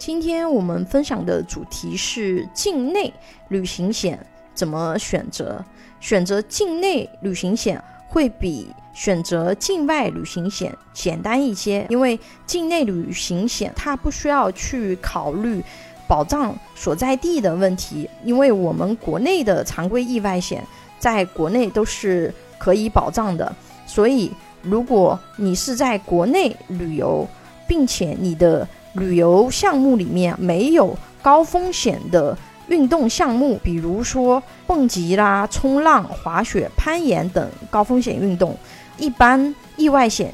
今天我们分享的主题是境内旅行险怎么选择。选择境内旅行险会比选择境外旅行险简单一些，因为境内旅行险它不需要去考虑保障所在地的问题，因为我们国内的常规意外险在国内都是可以保障的，所以如果你是在国内旅游，并且你的旅游项目里面没有高风险的。运动项目，比如说蹦极啦、冲浪、滑雪、攀岩等高风险运动，一般意外险。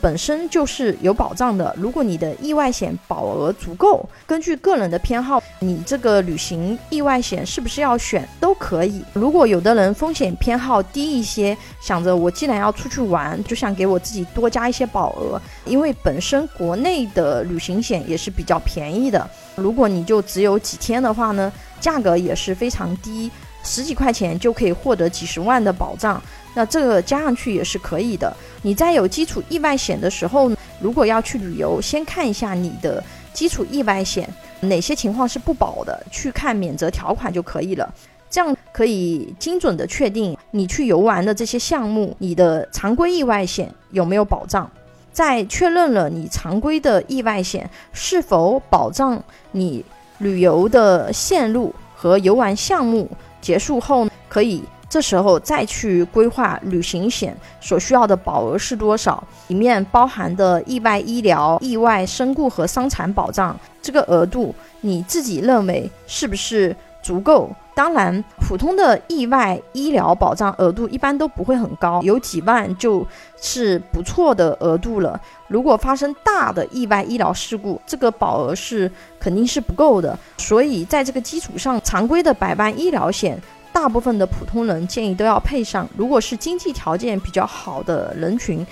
本身就是有保障的。如果你的意外险保额足够，根据个人的偏好，你这个旅行意外险是不是要选都可以。如果有的人风险偏好低一些，想着我既然要出去玩，就想给我自己多加一些保额，因为本身国内的旅行险也是比较便宜的。如果你就只有几天的话呢，价格也是非常低，十几块钱就可以获得几十万的保障。那这个加上去也是可以的。你在有基础意外险的时候，如果要去旅游，先看一下你的基础意外险哪些情况是不保的，去看免责条款就可以了。这样可以精准的确定你去游玩的这些项目，你的常规意外险有没有保障。在确认了你常规的意外险是否保障你旅游的线路和游玩项目结束后，可以。这时候再去规划旅行险所需要的保额是多少，里面包含的意外医疗、意外身故和伤残保障这个额度，你自己认为是不是足够？当然，普通的意外医疗保障额度一般都不会很高，有几万就是不错的额度了。如果发生大的意外医疗事故，这个保额是肯定是不够的。所以在这个基础上，常规的百万医疗险。大部分的普通人建议都要配上。如果是经济条件比较好的人群，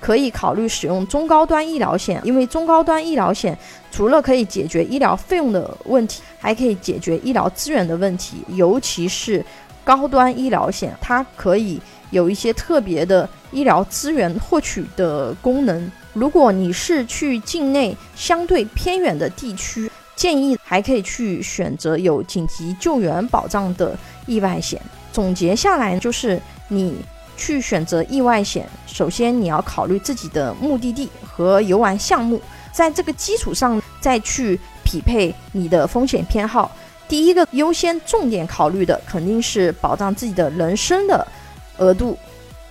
可以考虑使用中高端医疗险，因为中高端医疗险除了可以解决医疗费用的问题，还可以解决医疗资源的问题。尤其是高端医疗险，它可以有一些特别的医疗资源获取的功能。如果你是去境内相对偏远的地区，建议还可以去选择有紧急救援保障的意外险。总结下来就是，你去选择意外险，首先你要考虑自己的目的地和游玩项目，在这个基础上再去匹配你的风险偏好。第一个优先重点考虑的肯定是保障自己的人身的额度，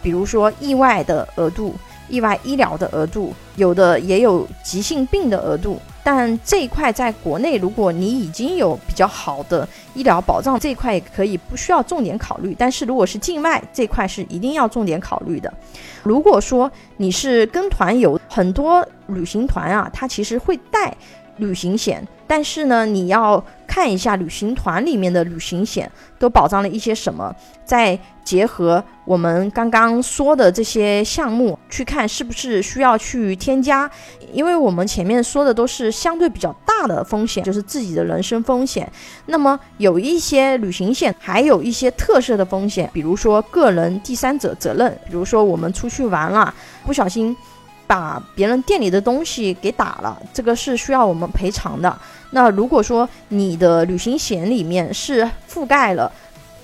比如说意外的额度、意外医疗的额度，有的也有急性病的额度。但这一块在国内，如果你已经有比较好的医疗保障，这一块也可以不需要重点考虑。但是如果是境外这块是一定要重点考虑的。如果说你是跟团游，很多旅行团啊，它其实会带旅行险，但是呢，你要。看一下旅行团里面的旅行险都保障了一些什么，再结合我们刚刚说的这些项目去看是不是需要去添加，因为我们前面说的都是相对比较大的风险，就是自己的人身风险。那么有一些旅行险还有一些特色的风险，比如说个人第三者责任，比如说我们出去玩了，不小心把别人店里的东西给打了，这个是需要我们赔偿的。那如果说你的旅行险里面是覆盖了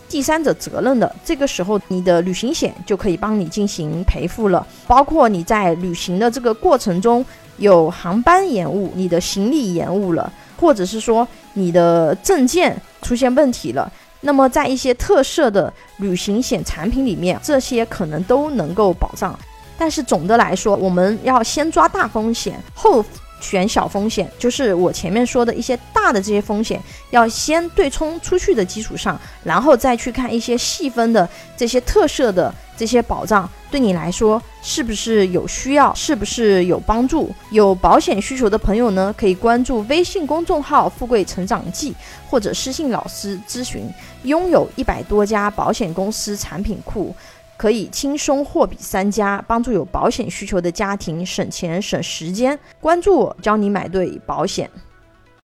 第三者责任的，这个时候你的旅行险就可以帮你进行赔付了。包括你在旅行的这个过程中有航班延误，你的行李延误了，或者是说你的证件出现问题了，那么在一些特色的旅行险产品里面，这些可能都能够保障。但是总的来说，我们要先抓大风险后。选小风险，就是我前面说的一些大的这些风险，要先对冲出去的基础上，然后再去看一些细分的这些特色的这些保障，对你来说是不是有需要，是不是有帮助？有保险需求的朋友呢，可以关注微信公众号“富贵成长记”或者私信老师咨询。拥有一百多家保险公司产品库。可以轻松货比三家，帮助有保险需求的家庭省钱省时间。关注我，教你买对保险。